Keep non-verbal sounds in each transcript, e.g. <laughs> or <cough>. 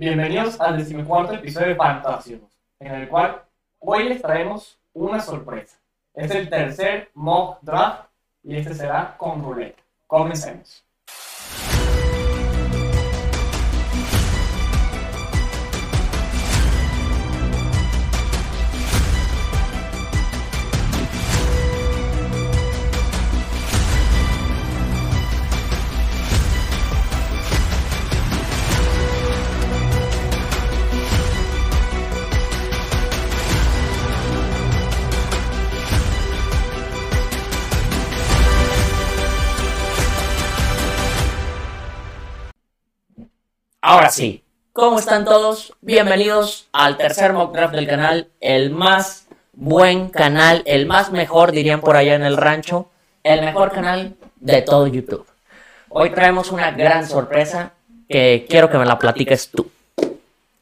Bienvenidos al decimocuarto episodio de Fantasios, en el cual hoy les traemos una sorpresa. Es el tercer mock draft y este será con ruleta. Comencemos. Ahora sí, ¿cómo están todos? Bienvenidos al tercer mock draft del canal, el más buen canal, el más mejor dirían por allá en el rancho, el mejor canal de todo YouTube. Hoy traemos una gran sorpresa que quiero que me la platiques tú.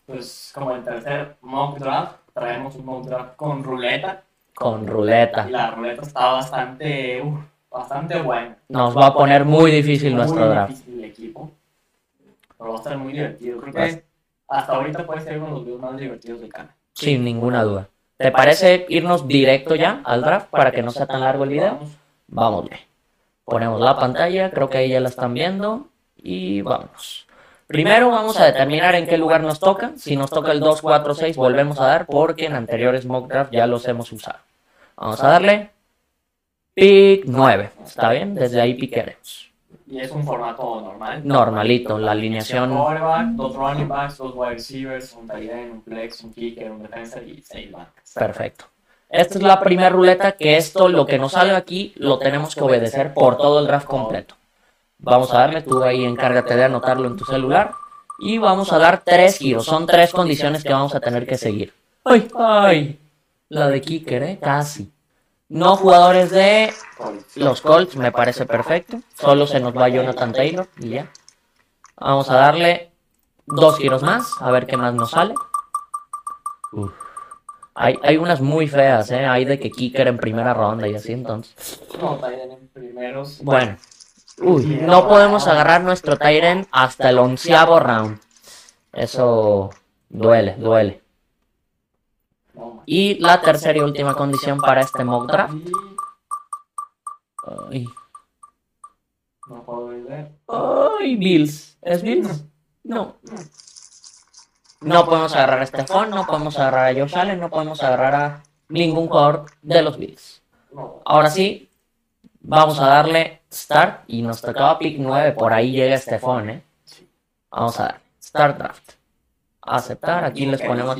Pues como el tercer mock draft, traemos un mock draft con ruleta. Con ruleta. Y la ruleta está bastante, uf, bastante buena. Nos va a poner muy difícil Muy nuestro draft. difícil el equipo. Pero va a estar muy divertido. Creo que hasta ahorita puede ser uno de los videos más divertidos del canal. Sin ninguna duda. ¿Te parece irnos directo ya al draft para que no sea tan largo el video? Vamos. Vámonos. Ponemos la pantalla, creo que ahí ya la están viendo. Y vámonos. Primero vamos a determinar en qué lugar nos toca. Si nos toca el 2, 4, 6, volvemos a dar porque en anteriores mock draft ya los hemos usado. Vamos a darle pick 9. ¿Está bien? Desde ahí piqueremos. Y es un formato normal. Normalito, la Un alineación. quarterback, dos running backs, dos wide receivers, un tight end, un flex, un kicker, un defensa y seis bancas. Perfecto. Esta es la primera ruleta que esto, lo que nos salga aquí, lo tenemos que obedecer por todo el draft completo. Vamos a darle, tú ahí encárgate de anotarlo en tu celular. Y vamos a dar tres giros. Son tres condiciones que vamos a tener que seguir. ¡Ay! ¡Ay! La de kicker, ¿eh? Casi. No jugadores de los Colts, me parece perfecto. Solo se nos va Jonathan Taylor y ya. Vamos a darle dos giros más, a ver qué más nos sale. Uf. Hay, hay unas muy feas, ¿eh? Hay de que kicker en primera ronda y así, entonces. No, en primeros. Bueno. Uy, no podemos agarrar nuestro Tyren hasta el onceavo round. Eso duele, duele. Y la tercera y última condición para este mock draft. Ay, no puedo ver. ay, Bills. ¿Es Bills? No. No podemos agarrar a Stephon, no podemos agarrar a Josh Allen, no podemos agarrar a ningún jugador de los Bills. Ahora sí, vamos a darle start y nos tocaba pick 9, por ahí llega Stephon, ¿eh? Vamos a dar start draft. Aceptar, aquí les ponemos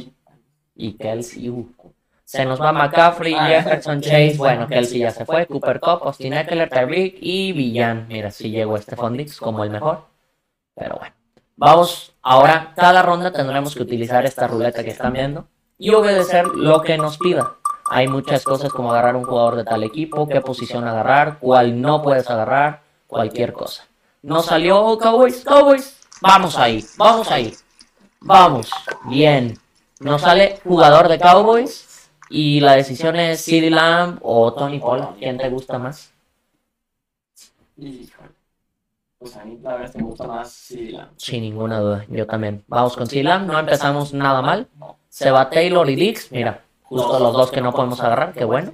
y Kelsey. Se nos va McCaffrey, Jefferson, Chase. Bueno, Kelsey ya se fue. Cooper Cup, Austin Eckler, Tyreek y Villan. Mira, sí llegó Stephon Diggs como el mejor. Pero bueno. Vamos, ahora cada ronda tendremos que utilizar esta ruleta que están viendo y obedecer lo que nos pida. Hay muchas cosas como agarrar un jugador de tal equipo, qué posición agarrar, cuál no puedes agarrar, cualquier cosa. No salió Cowboys, Cowboys. Vamos ahí, vamos ahí. Vamos, bien. No sale jugador de Cowboys y la decisión es CeeDee Lamb o Tony Pollard. ¿Quién te gusta más? Pues a mí la verdad me gusta más CD Lamb. Sin ninguna duda, yo también. Vamos con CeeDee Lamb, no empezamos nada mal. Se va Taylor y Dix, mira, justo los dos que no podemos agarrar, qué bueno.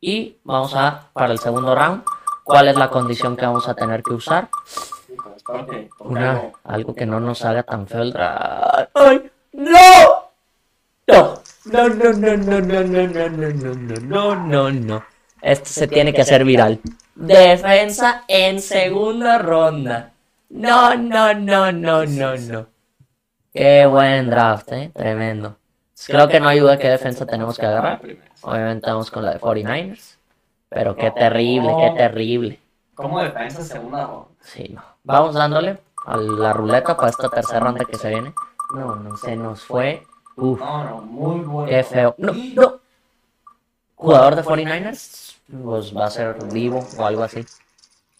Y vamos a, para el segundo round, ¿cuál es la condición que vamos a tener que usar? Toque Una, algo. algo que no nos haga tan feo el draft. ¡Ay! ¡No! No, no, no, no, no, no, no, no, no, no, no, no, no, no. Esto se tiene que hacer viral. Defensa en segunda ronda. No, no, no, no, no, no. Qué buen draft, eh. Tremendo. Creo que no hay duda qué defensa tenemos que agarrar. Obviamente vamos con la de 49ers. Pero qué terrible, qué terrible. Como defensa segunda ronda. Sí, no. Vamos dándole a la ruleta para esta tercera ronda que se viene. No, no, se nos fue. Uf, No, no, muy bueno. qué feo. No, no. Jugador de 49ers, pues va a ser vivo o algo así.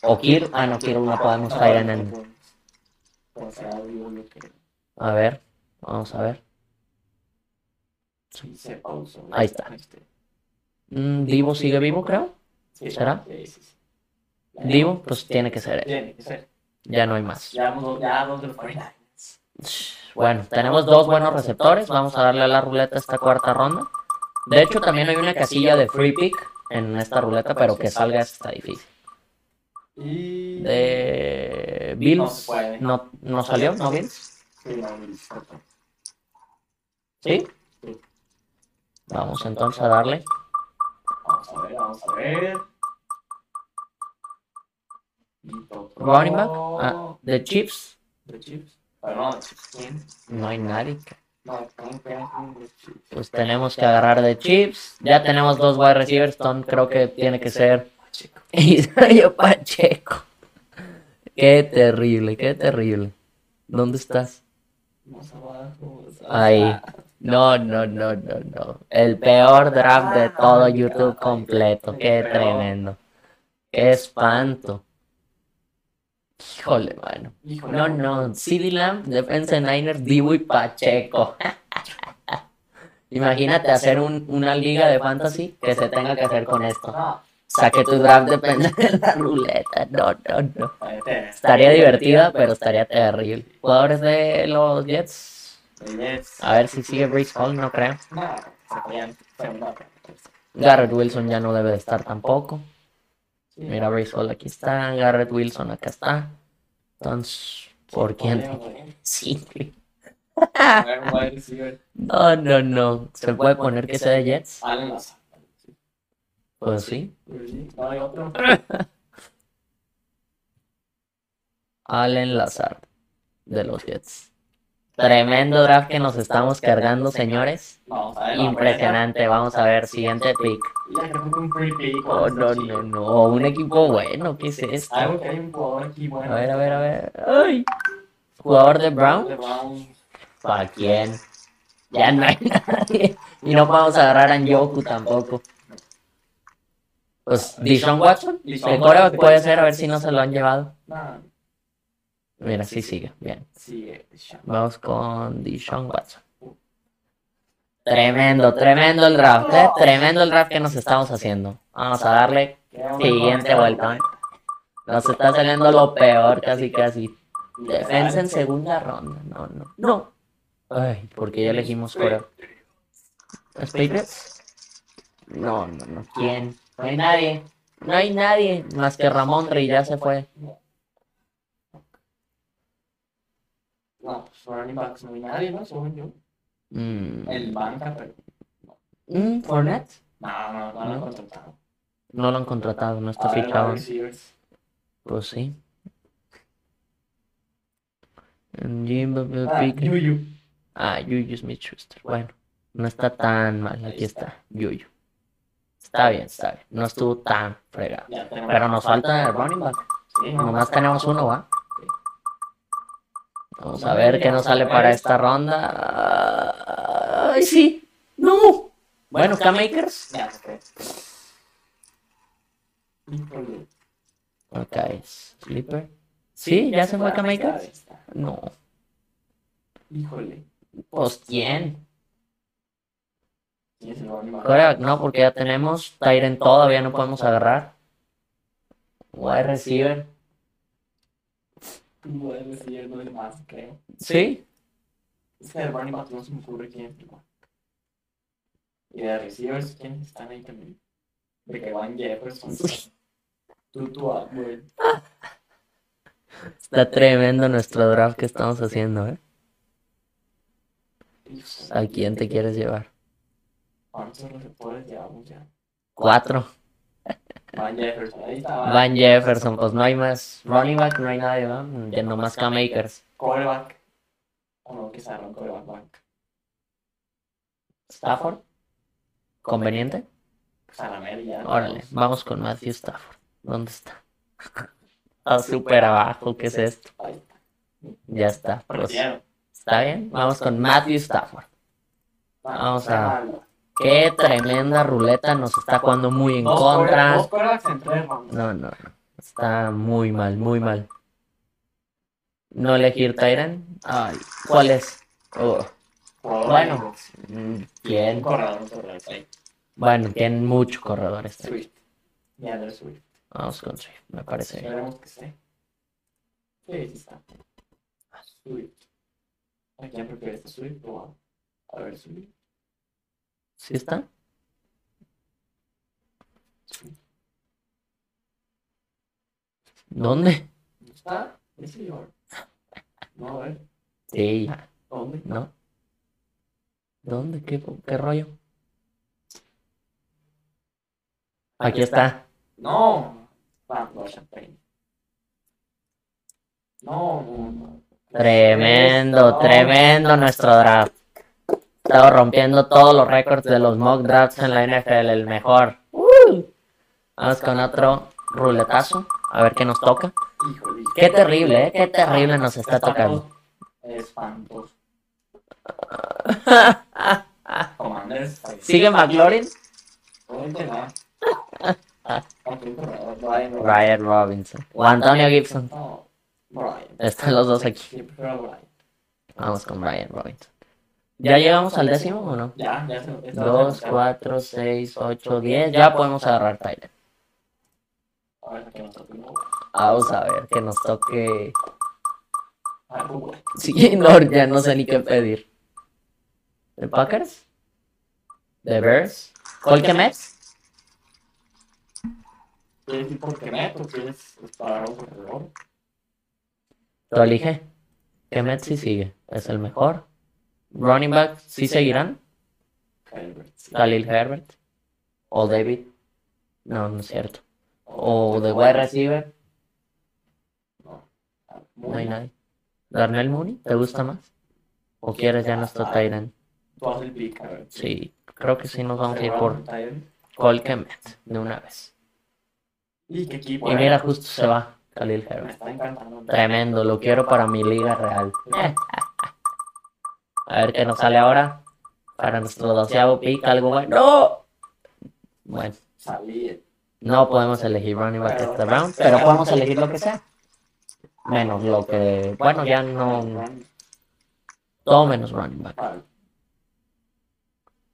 O Kir. Ah, no, Kir no podemos caer en el. Pues. A ver, vamos a ver. Ahí está. Este, Mm, Divo sigue vivo, creo. ¿Será? Divo, pues tiene que ser él. Ya no hay más. Ya vamos, ya dos de los 49ers. Bueno, tenemos dos buenos receptores. Vamos a darle a la ruleta esta cuarta ronda. De hecho, también hay una casilla de free pick en esta ruleta, pero que salga está difícil. Y. De Bills, no, no salió, ¿no Bills? Sí. Vamos entonces a darle. Vamos a ver, vamos a ver. Running back, ah, de Chiefs, De Chiefs. No, hay nadie. Pues tenemos que agarrar de Chiefs. Ya tenemos dos wide receivers. Tom creo que tiene que ser Pacheco. <laughs> Qué terrible, qué terrible. ¿Dónde estás? Ahí. No, no, no, no, no. El peor draft de todo YouTube completo. Qué tremendo. Qué espanto. Híjole, mano. Híjole. No, no. CD Lamb, defensa de Niners, Dibu y Pacheco. <laughs> Imagínate hacer un- una liga de fantasy que se tenga que hacer con esto. No, Saque tu draft depende de la <laughs> ruleta. No, no, no. Estaría divertida, pero estaría terrible. Jugadores de los Jets. A ver si sigue Brees Hall, no creo. Garrett Wilson ya no debe de estar tampoco. Mira, Brees Hall aquí está. Garrett Wilson acá está. Entonces, ¿por quién? Sí. <laughs> No, no, no. ¿Se puede poner que sea de Jets? Allen Lazard. Pues sí. Sí, No hay otro. <laughs> Allen Lazard de los Jets. Tremendo draft que nos estamos cargando, señores. Vamos a. Impresionante. Vamos a ver, siguiente pick. Oh, no, no, no. Un equipo bueno. ¿Qué es esto? A ver, a ver, a ver. Ay. Jugador de Brown. De Brown. ¿Para quién? Ya no hay <laughs> nadie. Y no podemos agarrar a Njoku tampoco. Pues, Dishon Watson. El coreback puede ser, a ver si no se lo han llevado. Mira, sí sigue. Bien. sigue. Vamos con Dishon Watson. Tremendo, tremendo el draft, ¿eh? Tremendo el draft que nos estamos haciendo. Vamos a darle siguiente vuelta. ¿eh? Nos está saliendo lo peor, casi, casi. Defensa en segunda ronda. No, no. No. Ay, porque ya elegimos fuera. ¿Los Patriots? No, no, no. ¿Quién? No hay nadie. No hay nadie más que Ramón Rey, ya se fue. No, pues running backs no hay nadie, ¿no? Según yo. Mm. El banca, pero. Mm, ¿Fournette? No, no, no lo han contratado. No lo han contratado, no está A ver, fichado. Pues sí. Jim Ah. Yuyu. Ah, Yuyu Smith Schuster. Bueno, no está tan mal. Aquí está, Yuyu. Está bien, está bien. No estuvo tan fregado. Pero nos falta el running back. Sí, no, Nomás tenemos uno, ¿va? Vamos a ver qué nos sale para esta ronda. Ay, sí. No. Bueno, K-Makers. Ok. Sleeper. Sí, ya se fue K-Makers. No. Híjole. Pues quién. Coreback, no, porque ya tenemos. Tyren todavía no podemos agarrar. Wide receiver. Wide receiver, no hay más, creo. Sí. Es que de running back no se me ocurre quién es el. Y de receivers, ¿quiénes están ahí también? De que Van Jefferson. Tutu Atwood. Está tremendo nuestro draft que estamos haciendo, ¿eh? ¿A quién te quieres llevar? ¿Cuántos receptores llevamos ya? Cuatro. Van Jefferson, ahí está. Van Jefferson, pues no hay más. Running back no hay nadie, ¿no? Ya nomás K-Makers. Coreback. O no, que se un coreback bank. Stafford. ¿Conveniente? Salamel ya. Órale, vamos con Matthew Stafford. ¿Dónde está? Está <laughs> súper abajo, ¿qué es esto? Ahí está. Ya está. Pues. ¿Está bien? Vamos con Matthew Stafford. Vamos a-. Qué tremenda ruleta nos está jugando muy en contra. No, no, no. Está muy mal, muy mal. No elegir Tyrant. Ay, ¿cuál es? Oh, Bueno. mm, ¿Quién? Bueno, tienen muchos corredores. Swift. Andrew Swift. Vamos con Swift, me parece. Esperemos que esté. Sí, sí está. Swift. ¿A quién prefieres? ¿A Swift o a, a ver Swift? ¿Sí está? ¿Dónde? ¿No está? ¿Es señor? No, a ver. Sí. ¿Dónde? ¿no? ¿Dónde? ¿Qué, qué rollo? Aquí está. No. Vamos, Champagne. No, no, no. Tremendo, tremendo nuestro draft. Estaba rompiendo todos los récords de los mock drafts en la NFL, el mejor. ¡Uh! Vamos con otro ruletazo, a ver qué nos toca. Híjole. Qué terrible, ¿eh? Qué terrible nos está tocando. Commanders. <laughs> ¿Sigue McLaurin? Brian Robinson. Ryan Robinson. O Antonio Gibson. Brian. Están los dos aquí. Brian. Vamos con Ryan Robinson. ¿Ya llegamos al décimo o no? Ya, ya se esta va a 2, ser- 4, 6, 8, 10. Ya podemos agarrar Tyler. A ver, que nos toque. Vamos a ver que nos toque. A ver, Google. Sí, <laughs> no, ya no sé ni qué pedir. ¿De Packers? ¿De Bears? ¿Colque Mets? ¿Quieres ir por Kemet o quieres disparar a un corredor? Tú elige. ¿Qué Mets sí sigue? Es el mejor. Running back, ¿sí seguirán? Herbert. Khalil Herbert. O David. No, no es cierto. O de wide receiver. No. Hay nadie. Darnell Mooney, ¿te gusta más? ¿O quieres ya nuestro Tyrant? Sí, creo que sí nos vamos a ir por. Colque Mets de una vez. ¿Y qué equipo? Y mira, justo se va Khalil Me Herbert. está encantando. Tremendo, lo quiero para mi liga real. <laughs> A ver qué nos sale ahora. Para nuestro doceavo pick, algo bueno. ¡No! Bueno, no podemos elegir running back este round, pero podemos elegir lo que sea. Menos lo que. Bueno, ya no. Todo menos running back.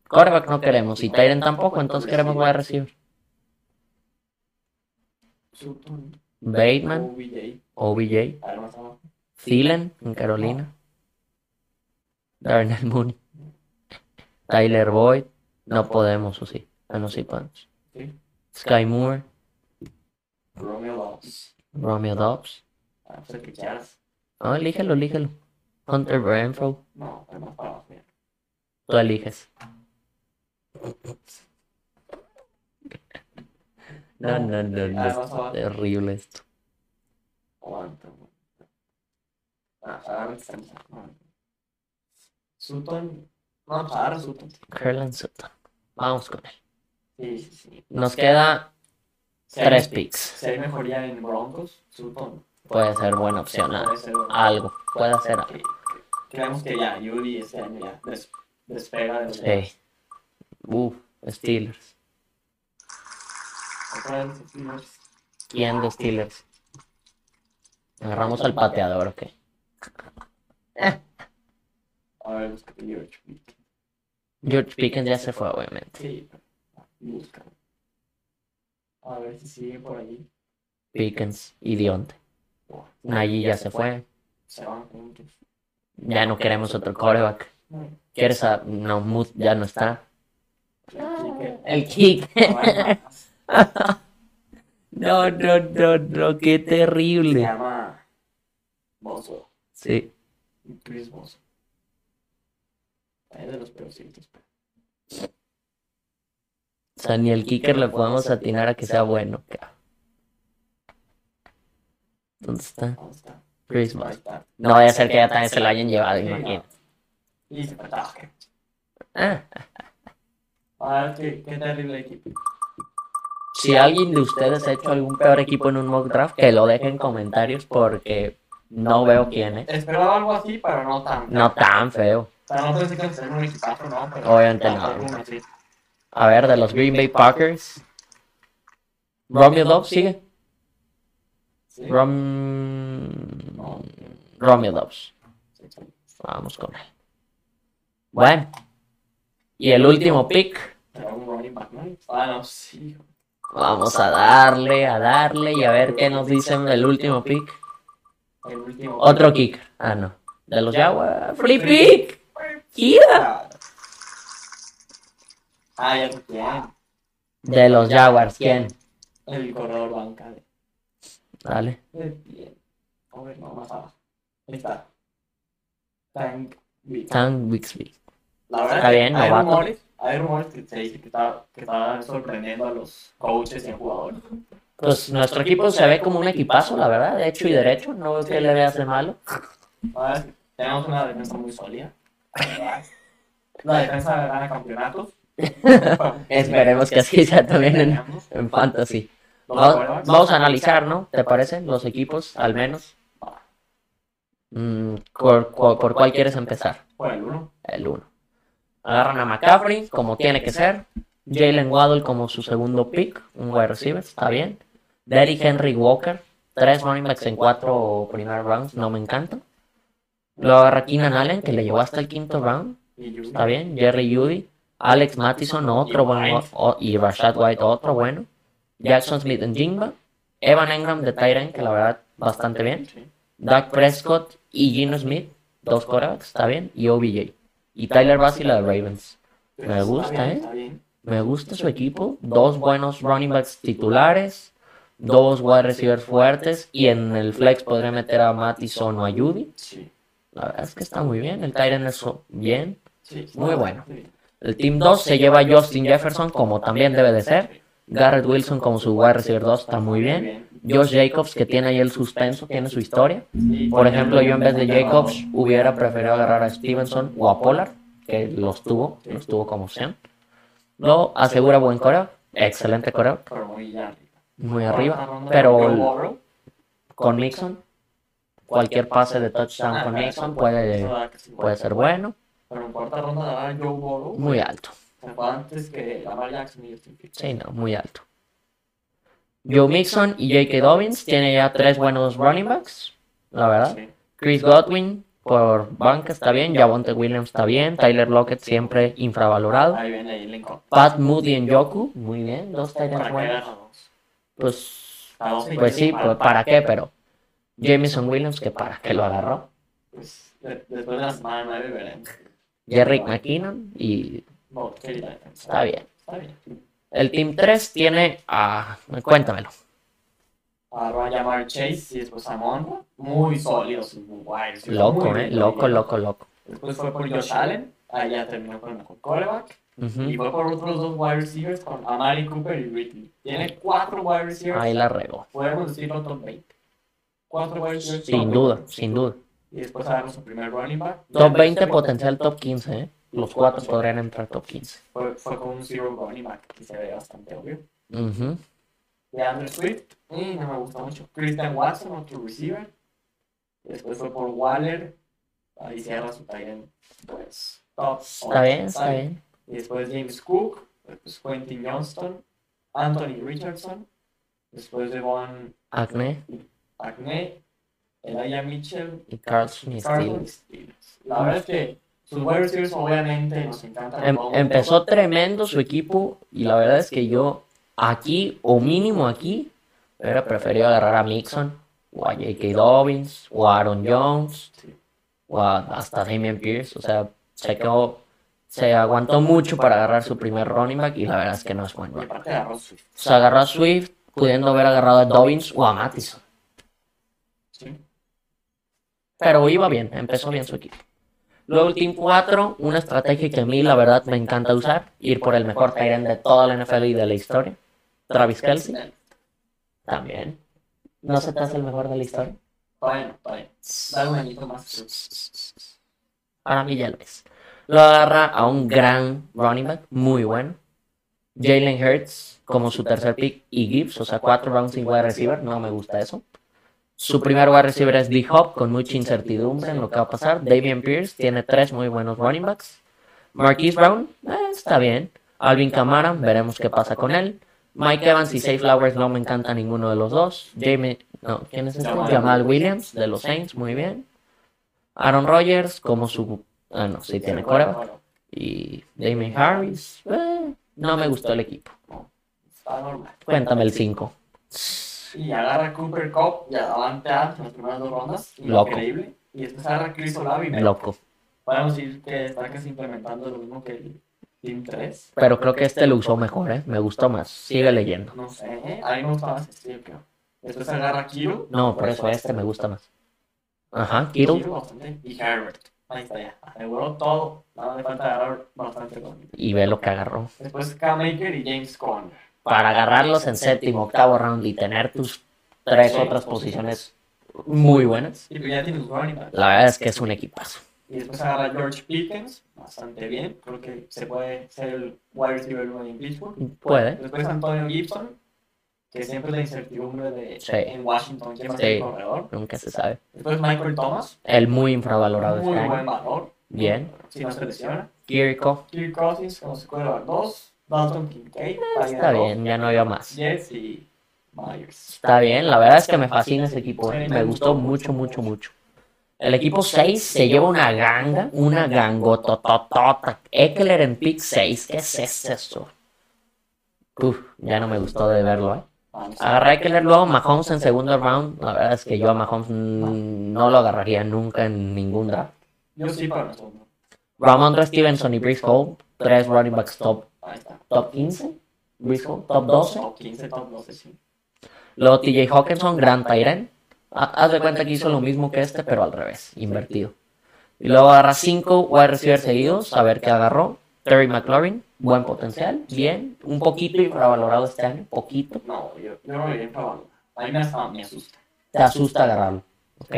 Quarterback no queremos, y Tyren tampoco, entonces queremos wide receiver. Bateman, OBJ. Thielen en Carolina, Darnell <laughs> Mooney, Tyler Boyd, no podemos, o sí, ah, no sí podemos. Sky Moore, Romeo Dobbs. Romeo Dobbs, Ah, pues no, elígelo, elígelo. Hunter Renfro, No, tú eliges. <laughs> No, no, no, no, Ah, es terrible esto. Aguanta. Ah, está en- ah. Sutton. No, pues ahora Sutton. Curland Sutton, vamos con él. Sí, sí, sí. Nos queda Si hay- tres picks. Si hay mejoría en Broncos, Sutton. Puede ser buena opción, ah, Puede ser bueno. algo, puede hacer algo. Que- Creemos que ya, Yuri este año ya des- despega de los Sí. Uf, Steelers. Otra vez, Steelers. ¿Quién de Steelers? Agarramos al pateador, ok. A ver, búscate George Pickens. George Pickens ya se fue, obviamente. Sí, pero búscalo. A ver si sigue por ahí. Pickens y Dionte. Najee ya se fue. Se van juntos. Ya no queremos otro coreback. ¿Quieres a.? No, Mood ya no está. El kick. Ah, <laughs> No, no, no, no, qué Se terrible. llama Bozo. Sí. Chris Bozo. Es de los peorcitos. O sea, ni el kicker le podemos atinar a que sea bueno. ¿Dónde está? ¿Dónde está? Chris Ahí Moss. está. No vaya a ser que ya también se lo hayan llevado, imagínate. Ah, <laughs> A ver, qué, qué terrible equipo. si alguien de ustedes ha hecho algún peor equipo en un mock draft, que lo dejen en comentarios porque no veo quién es. Esperaba algo así, pero no tan. No tan feo. No pensé que un equipazo, ¿no? Pero Obviamente no. A ver, de los Green Bay Packers. Romeo Dobbs sigue. Sí. Rom... No. Romeo Dobbs. Vamos con él. Bueno. Y el último pick. Vamos a darle, a darle y a ver qué nos dicen del último pick. El último. Otro kicker. Ah, no. De los Jaguars. Free pick. Kira. Ah, ya sé quién. De los Jaguars. ¿Quién? El corredor banca de. Dale. A ver, no, más abajo. Ahí está. Tank Big. Tan Bixby. La verdad Está que bien, hay novato. rumores, hay rumores que se dice que está, que está sorprendiendo a los coaches y a jugadores. Pues nuestro equipo se ve como un equipazo, la verdad. De hecho y derecho. No veo que le veas de malo. A ver, tenemos una defensa muy sólida. La defensa gana campeonatos. <laughs> Esperemos que así sea también en, en Fantasy. Vamos, a analizar, ¿no? ¿Te parece? Los equipos, al menos. Mm, ¿por, por- por cuál quieres empezar? Por el uno. El 1. Agarran a McCaffrey, como tiene que ser. Jalen Waddle como su segundo pick, un wide receiver, está bien. Derrick Henry Walker, tres running backs en cuatro primer rounds, no me encanta. Luego agarra Keenan Allen, que le llevó hasta el quinto round, está bien. Jerry Judy, Alex Mattison, otro bueno, y Rashad White, otro bueno. Jackson Smith en Jingba, Evan Engram de Tyrant, que la verdad bastante bien. Dak Prescott y Gino Smith, dos quarterbacks, está bien. Y OBJ. Y Tyler Bassey, la de Ravens. Me gusta, ¿eh? Me gusta su equipo. Dos buenos running backs titulares. Dos wide receivers fuertes. Y en el flex podría meter a Mattison o a Judy. Sí. La verdad es que está muy bien. El Tyrant es bien. Sí. Muy bueno. El Team 2 se lleva a Justin Jefferson como también debe de ser. Garrett Wilson como su wide receiver 2 está muy bien. Josh Jacobs que tiene ahí el suspenso, tiene su historia. Por ejemplo, yo en vez de Jacobs hubiera preferido agarrar a Stevenson o a Pollard, que los tuvo, los tuvo como opción. Lo asegura buen coreo, excelente coreo, muy arriba. Pero con Mixon, cualquier pase de touchdown con Mixon puede, puede ser bueno, Pero en cuarta ronda dar Joe Burrow. muy alto. Se fue antes que Lamar Jackson y Justin Fields. Sí, no, muy alto. Joe Mixon y J.K. Dobbins tienen ya tres buenos running backs, la verdad. Chris Godwin por banca está bien, Javonte Williams está bien, Tyler Lockett siempre infravalorado. Pat Moody en Yoku, muy bien, dos ¿Para Titans buenos. Pues, pues sí, pues para qué, pero Jameson Williams, que para qué lo agarró. Pues de- después de la semana 9 veremos. Jerry McKinnon y No, está bien. Está bien. El Team 3 tiene a... Cuéntamelo. A llamar Chase y después a Monroe. Muy sólidos. Muy. Loco, Muy eh, loco, loco, loco. Después fue por Josh Allen. Ahí ya terminó con el mejor quarterback. Y fue por otros dos wide receivers con Amari Cooper y Ridley. Tiene cuatro wide receivers. Ahí la regó. Podemos decirlo top 20. Cuatro wide receivers. Sin duda, 20. sin duda. Y después agarró su primer running back. Top 20 potencial top 15, ¿eh? Los cuatro podrían entrar top 15. Fue, fue con un zero running back que se ve bastante obvio. Ujú. De Andrew Swift, y no me gusta mucho. Christian Watson, otro receiver. Después fue por Waller. Ahí cierra su tight Pues, top. Está bien, está bien. Y después James Cook. Después Quentin Johnston. Anthony Richardson. Después de Von Acne Acne. Elijah Mitchell. y Steelers. Steelers. La verdad es que sus receivers obviamente nos encantan. Em- empezó tremendo su equipo y la verdad es que yo aquí, o mínimo aquí, hubiera preferido agarrar a Mixon, o a J.K. Dobbins, o a Aaron Jones, Sí. o a- hasta Damian Pierce. O sea, se quedó, se aguantó mucho para agarrar su primer running back y la verdad es que no es bueno. Sea, agarró a Swift, pudiendo haber agarrado a Dobbins o a Mattison. Sí. Pero iba bien, empezó bien su equipo. Luego el Team 4, una estrategia que a mí la verdad me encanta usar, ir por el mejor Tyrant de toda la NFL y de la historia. Travis Kelsey, también. ¿No se te hace el mejor de la historia? Bueno, bien. Dale un añito más. Para mí ya lo es. Lo agarra a un gran running back, muy bueno. Jalen Hurts como su tercer pick y Gibbs, o sea, cuatro rounds sin wide receiver, no me gusta eso. Su primer wide receiver es D-Hop, con mucha incertidumbre en lo que va a pasar. Davian Pierce tiene tres muy buenos running backs. Marquise Brown, eh, está bien. Alvin Kamara, veremos qué pasa con él. Mike Evans y Safe Flowers no me encanta ninguno de los dos. Jamie, no, ¿quién es este? Jamal. Williams de los Saints, muy bien. Aaron Rodgers como su, ah no, sí tiene coreback. Y Damien Harris, eh, no me gustó el equipo. Cuéntame el 5. Y agarra Cooper Cup y Davante Adams en las primeras dos rondas. Loco. Increíble. y después agarra a Chris Olave Loco. Podemos decir que está casi implementando lo mismo que el Team 3. Pero creo que este lo usó mejor, ¿eh? Me gustó más. Sigue leyendo. No sé, ¿eh? a mí me gusta más este, yo creo. Después agarra a Kiro. No, por eso este me gusta más. Ajá. Kiro. Y Herbert. Ahí está ya. Aseguró todo. Nada le falta agarrar bastante con Y ve lo que agarró. Después Cam Maker y James Conner. Para agarrarlos en séptimo, octavo round y tener tus tres otras posiciones muy buenas. Y pues ya tienes. La verdad es que es un equipazo. Y después agarra George Pickens. Bastante bien. Creo que se puede ser el wide receiver en Pittsburgh. Puede. Después Antonio Gibson. Que siempre es la incertidumbre de Sí. en Washington. ¿Quién va a ser el corredor? Nunca se sabe. Después Michael Thomas. El muy infravalorado Muy este buen año. valor. Bien. Si no se lesiona. Kirko. Kirk Cousins como quarterback 2. Dalton Kincaid. Está bien, ya no había más. Jets y Myers. Está bien, la verdad es que me fascina ese equipo. ¿eh? Me gustó mucho, mucho, mucho. El equipo 6 se lleva una ganga, una gangotototota. Eckler en pick 6. ¿Qué es eso? Uf, ya no me gustó de verlo, ¿eh? Agarré a Eckler luego Mahomes en segundo round. La verdad es que yo a Mahomes no lo agarraría nunca en ningún draft. Yo sí, segundo. Ramondre Stevenson y Brice Hall, tres running backs top, Ahí está. top 15. Brice Hall, top 12. Top 15, top 12, sí. Luego TJ Hawkinson, gran Tyren. Haz de cuenta que hizo lo mismo que este, pero al revés, invertido. Y luego agarra 5 wide receivers seguidos, a ver qué agarró. Terry McLaurin, buen potencial, bien, un poquito infravalorado este año, poquito. No, yo, yo no lo favor. A mí me asusta. Te asusta agarrarlo, ¿ok?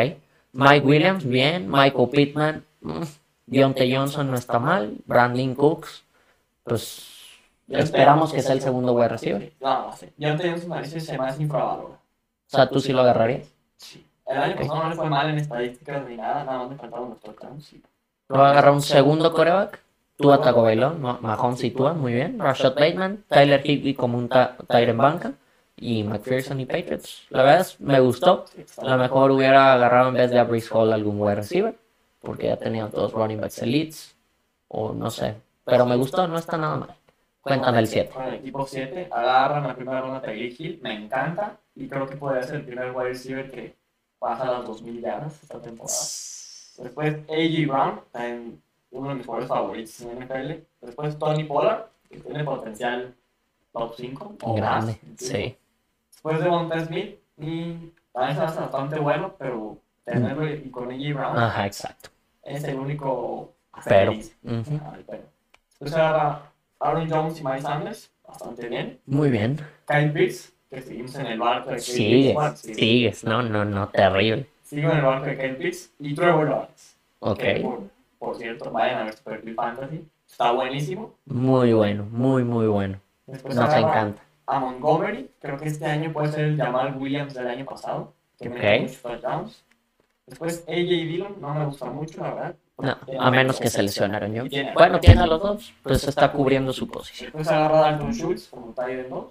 Mike Williams, bien. Michael Pittman, mm. Deontay Johnson no está mal. Brandon Cooks, pues esperamos que sea el segundo wide receiver. No, no sé. Yo tengo su narices se más infravalora. O sea, tú sí lo agarrarías. Sí. El año pasado no le fue mal en estadísticas ni nada, nada más me faltaban los touchdowns. Sí. Luego agarra un segundo coreback. Tua Tagovailoa, Ma- Mahomes y Tua, muy bien. Rashad Bateman, Tyler Higbee como un en banca. Y McPherson y Patriots. La verdad es, me gustó. Sí, A lo mejor hubiera agarrado en vez de a Brees Hall algún wide receiver. Porque ya tenían todos running backs elites. O no sé. Pero me gustó, no está nada mal. Cuéntame el 7. Con el equipo 7, agarran la primera ronda a Tyreek Hill, me encanta. Y creo que podría ser el primer wide receiver que pasa las 2000 yardas esta temporada. Después A.J. Brown, en uno de mis jugadores favoritos en NFL. Después Tony Pollard, que tiene potencial top 5 o Grande, más. sí. Después de Monte Smith, y también se hace bastante bueno, pero tenerlo y con A.J. Brown Ajá, exacto. es el único Pero. feliz. Ah, el pero. Después agarra Aaron Jones y Miles Sanders, bastante bien. Muy bien. Kyle Pitts, que seguimos en el barco de Kyle Sigues, Pitts. Bueno, sí, sigues. No, no, no, terrible. Sigo en el barco de Kyle Pitts y Trevor Lawrence. Ok. que por, por cierto, vayan a ver su perfil fantasy. Está buenísimo. Muy bueno, muy, muy bueno. Después Nos agarra encanta. a Montgomery. Creo que este año puede ser el Jamal Williams del año pasado. Que Ok. mete muchos touchdowns. Después AJ Dillon, no me gusta mucho, la verdad. No, a menos que se lesionaron yo. Bueno, tiene a los dos. Pues está cubriendo su posición. Después agarra a Dalton Schultz como Tyler 2.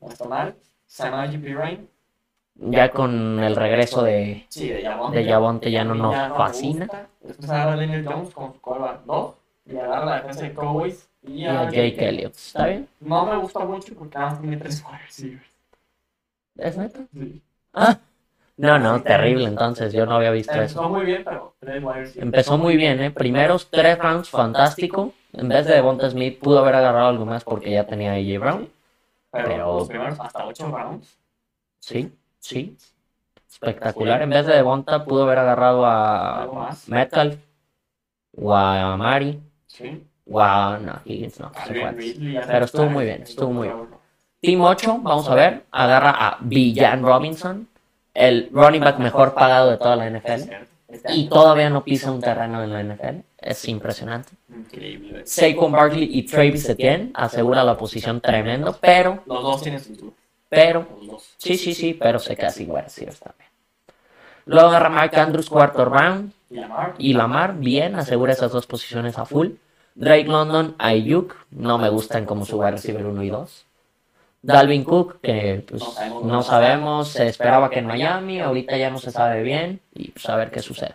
No está mal. Samaji Pirine. Ya con el regreso de, Sí, de Javonte ya no nos fascina. Después agarra a Daniel Jones con su quarterback 2. Y agarra la defensa de Cowboys. Y Y a Jake Elliott. ¿Está bien? No me gusta mucho porque nada más tiene tres wide receivers. ¿Es neta? Sí. Ah. No, no, terrible entonces. Yo no había visto eso. Empezó muy bien, pero. Empezó muy bien, ¿eh? Primeros tres rounds, fantástico. En vez de Devonta Smith, pudo haber agarrado algo más porque ya tenía a AJ Brown. Pero, pero- los primeros hasta ocho rounds. Sí, sí. Espectacular. En vez de Devonta, pudo haber agarrado a más. Metcalf o a Mari Sí. o a... No, Higgins no. se fue. Pero estuvo muy bien, estuvo muy bien. Team 8, vamos a ver, agarra a Villan Robinson, el running back mejor pagado de toda la NFL. Este Y todavía no pisa un terreno en la NFL. Es impresionante. Increíble. Saquon Barkley y Travis Etienne asegura la posición tremendo, pero, Los dos tienen cintura. pero, sí, sí, sí, pero se queda sin también. Luego agarra Mark Andrews cuarto round Y Lamar. y Lamar, bien, asegura esas dos posiciones a full. Drake London, Ayuk, no me gustan como su wide receiver 1 y 2. Dalvin Cook, que pues, No sabemos. no sabemos, se esperaba que en Miami, ahorita ya no se sabe bien y pues a ver qué sucede.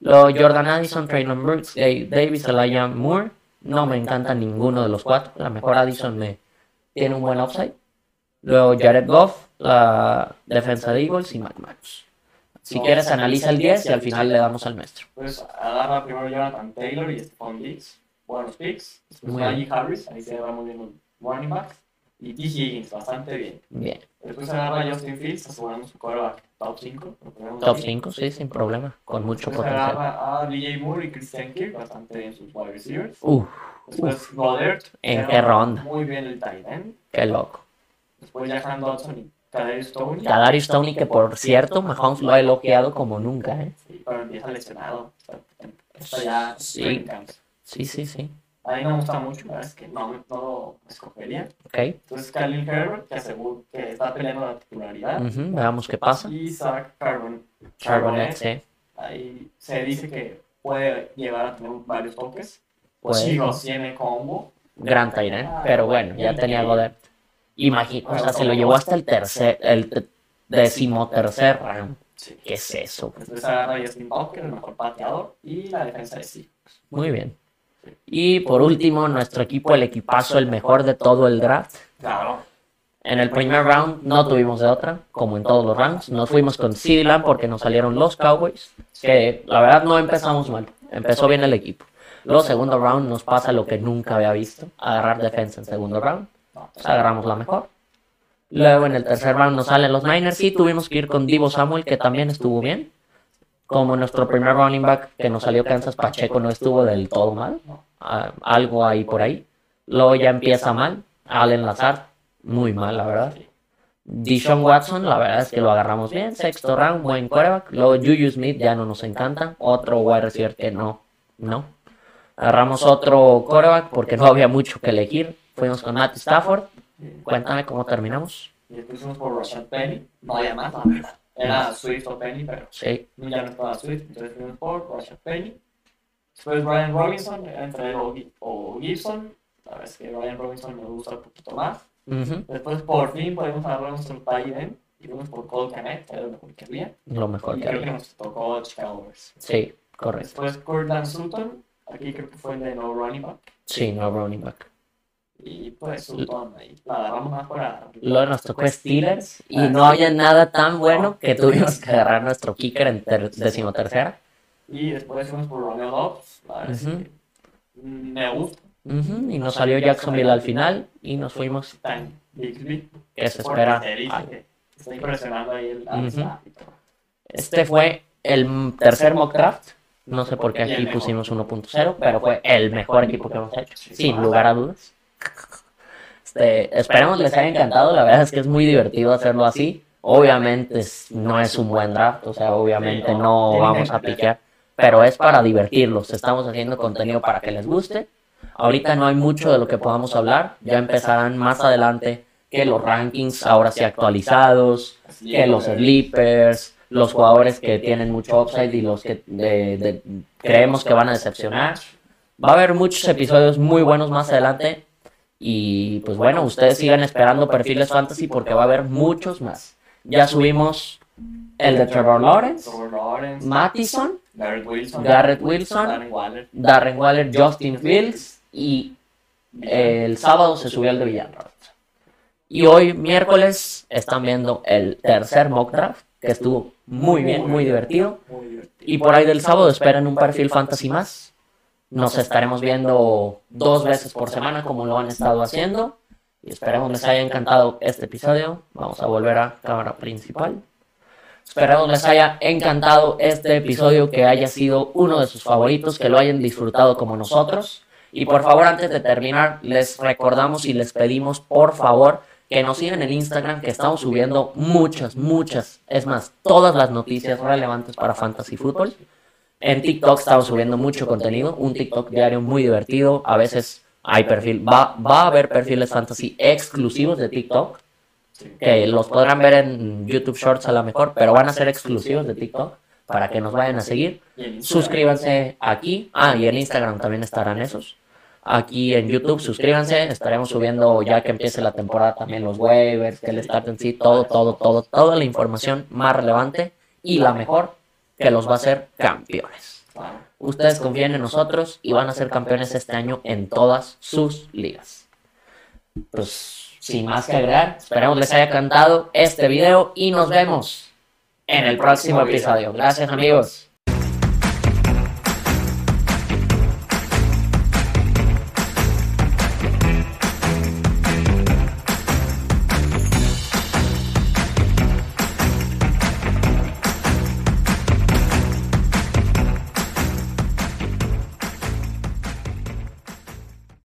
Luego Jordan Addison, Traylon Brooks, Davis, Elijah Moore. No me encanta ninguno de los cuatro. La mejor Addison me tiene un buen upside. Luego Jared Goff, la defensa de Eagles y Matt Marcus. Si No, quieres, analiza el 10 y al final le damos al nuestro. Pues agarra primero Jonathan Taylor y Stephon Diggs. Buenos picks. Después Muy Najee Harris, ahí se va muy bien un running back. Y T. Higgins, bastante bien. Bien. Después agarra Justin Fields, asegurando su quarterback top 5. Top 5, sí, sin problema. Con mucho Después potencial. agarra a DJ Moore y Christian Kirk, bastante bien sus wide receivers. Uf, Después Goddard. ¿En qué ronda? Muy bien el tight end. qué loco. Después Jahan Dodson y Kadarius Stone. Kadarius Stoney, que por cierto, Mahomes lo ha elogiado como nunca, ¿eh? Sí, pero empieza lesionado. Está, está ya Sí. Sí, sí, sí. A mí me gusta mucho, la verdad es que no, no lo escogería. Ok. Entonces, Khalil Herbert, que aseguro que está peleando la titularidad. Ujú, Veamos qué pasa. Y Zach Carbon. Charbonnet, sí. Ahí se dice que puede llegar a tener varios toques. Puede. Chivos tiene combo. Gran Tyrant, pero bueno, ya tenía Goddard. Imagina, o sea, se lo llevó hasta el tercer, el te- decimotercer round. Sí. ¿Qué es eso? Después agarra a Justin Tucker, el mejor pateador. Y la defensa de sí. Muy bien. Y por último, nuestro equipo, el equipazo, el mejor de todo el draft. Claro. En el primer round no tuvimos de otra, como en todos los rounds. Nos fuimos con CeeDee Lamb porque nos salieron los Cowboys, que la verdad no empezamos mal. Empezó bien el equipo. Luego, segundo round, nos pasa lo que nunca había visto: agarrar defensa en segundo round. Agarramos la mejor. Luego, en el tercer round, nos salen los Niners y tuvimos que ir con Divo Samuel, que también estuvo bien. Como nuestro primer running back que nos salió Kansas Pacheco no estuvo del todo mal. Ah, algo ahí por ahí. Luego ya empieza mal. Allen Lazard, muy mal, la verdad. Dishon Watson, la verdad es que lo agarramos bien. Sexto round, buen quarterback. Luego Juju Smith ya no nos encanta. Otro wide receiver que no, no. Agarramos otro quarterback porque no había mucho que elegir. Fuimos con Matt Stafford. Cuéntame cómo terminamos. Y después fuimos por Rashad Penny. No había más, la verdad. Era Swift o Penny, pero Sí, ya no estaba Swift. Entonces fuimos por Rashad Penny. Después Brian Robinson, entre él o, Gi- o Gibson. La verdad es que Brian Robinson me gusta un poquito más. ujú, Después por fin podemos agarrar nuestro tight. Y fuimos por Cole Kmet, que era lo mejor que había. lo mejor Y que creo que nos tocó Chicago Bears. Sí, correcto. Después Cortland Sutton. Aquí creo que fue el de no running back. Sí, no running back. Y pues Sutton ahí la agarramos más para. Luego nos tocó Steelers y no había nada tan bueno que tuvimos que agarrar nuestro kicker en ter- decimotercera. Y después fuimos por Romeo Dobbs. La verdad es Ujú. que me gusta. Y nos salió Jacksonville al final y nos fuimos, Tan Bixby. que se espera. Está impresionando ahí el y todo. Este fue el tercer mock draft. No sé por qué Y aquí pusimos 1.0, pero fue el mejor equipo que hemos hecho, sin lugar a dudas. <laughs> Este, esperemos les haya encantado, la verdad es que es muy divertido hacerlo así. Obviamente no es un buen draft, o sea, obviamente no, vamos a piquear, pero es para divertirlos. Estamos haciendo contenido para que les guste. Ahorita no hay mucho de lo que podamos hablar, ya empezarán más adelante que los rankings ahora sí actualizados, que los sleepers, los jugadores que tienen mucho upside y los que de- de- creemos que van a decepcionar. Va a haber muchos episodios muy buenos más adelante. Y pues bueno, ustedes sigan esperando perfiles fantasy porque va a haber muchos más. Ya subimos el de Trevor Lawrence, Mattison, Garrett Wilson, Garrett Wilson, Darren Waller. Darren Waller, Justin Fields y el sábado se subió el de Villarreal. Y hoy, miércoles, están viendo el tercer mock draft, que estuvo muy bien, muy divertido. Y por ahí del sábado esperen un perfil fantasy más. Nos estaremos viendo dos veces por semana como lo han estado haciendo. Y esperemos les haya encantado este episodio. Vamos a volver a cámara principal. Esperemos les haya encantado este episodio, que haya sido uno de sus favoritos, que lo hayan disfrutado como nosotros. Y por favor, antes de terminar, les recordamos y les pedimos, por favor, que nos sigan en Instagram, que estamos subiendo muchas, muchas, es más, todas las noticias relevantes para Fantasy Football. En TikTok estamos subiendo mucho contenido, un TikTok diario muy divertido. A veces hay perfil, va, va a haber perfiles fantasy exclusivos de TikTok, que los podrán ver en YouTube Shorts a lo mejor, pero van a ser exclusivos de TikTok para que nos vayan a seguir. Suscríbanse aquí. Ah, y en Instagram también estarán esos. Aquí en YouTube, suscríbanse. Estaremos subiendo ya que empiece la temporada también los waivers, que el start en sí, todo, todo, todo, toda la información más relevante y la mejor que los va a hacer campeones. Ustedes confíen en nosotros y van a ser campeones este año en todas sus ligas. Pues sin más que agregar, esperamos les haya encantado este video y nos vemos en el próximo episodio. Gracias amigos.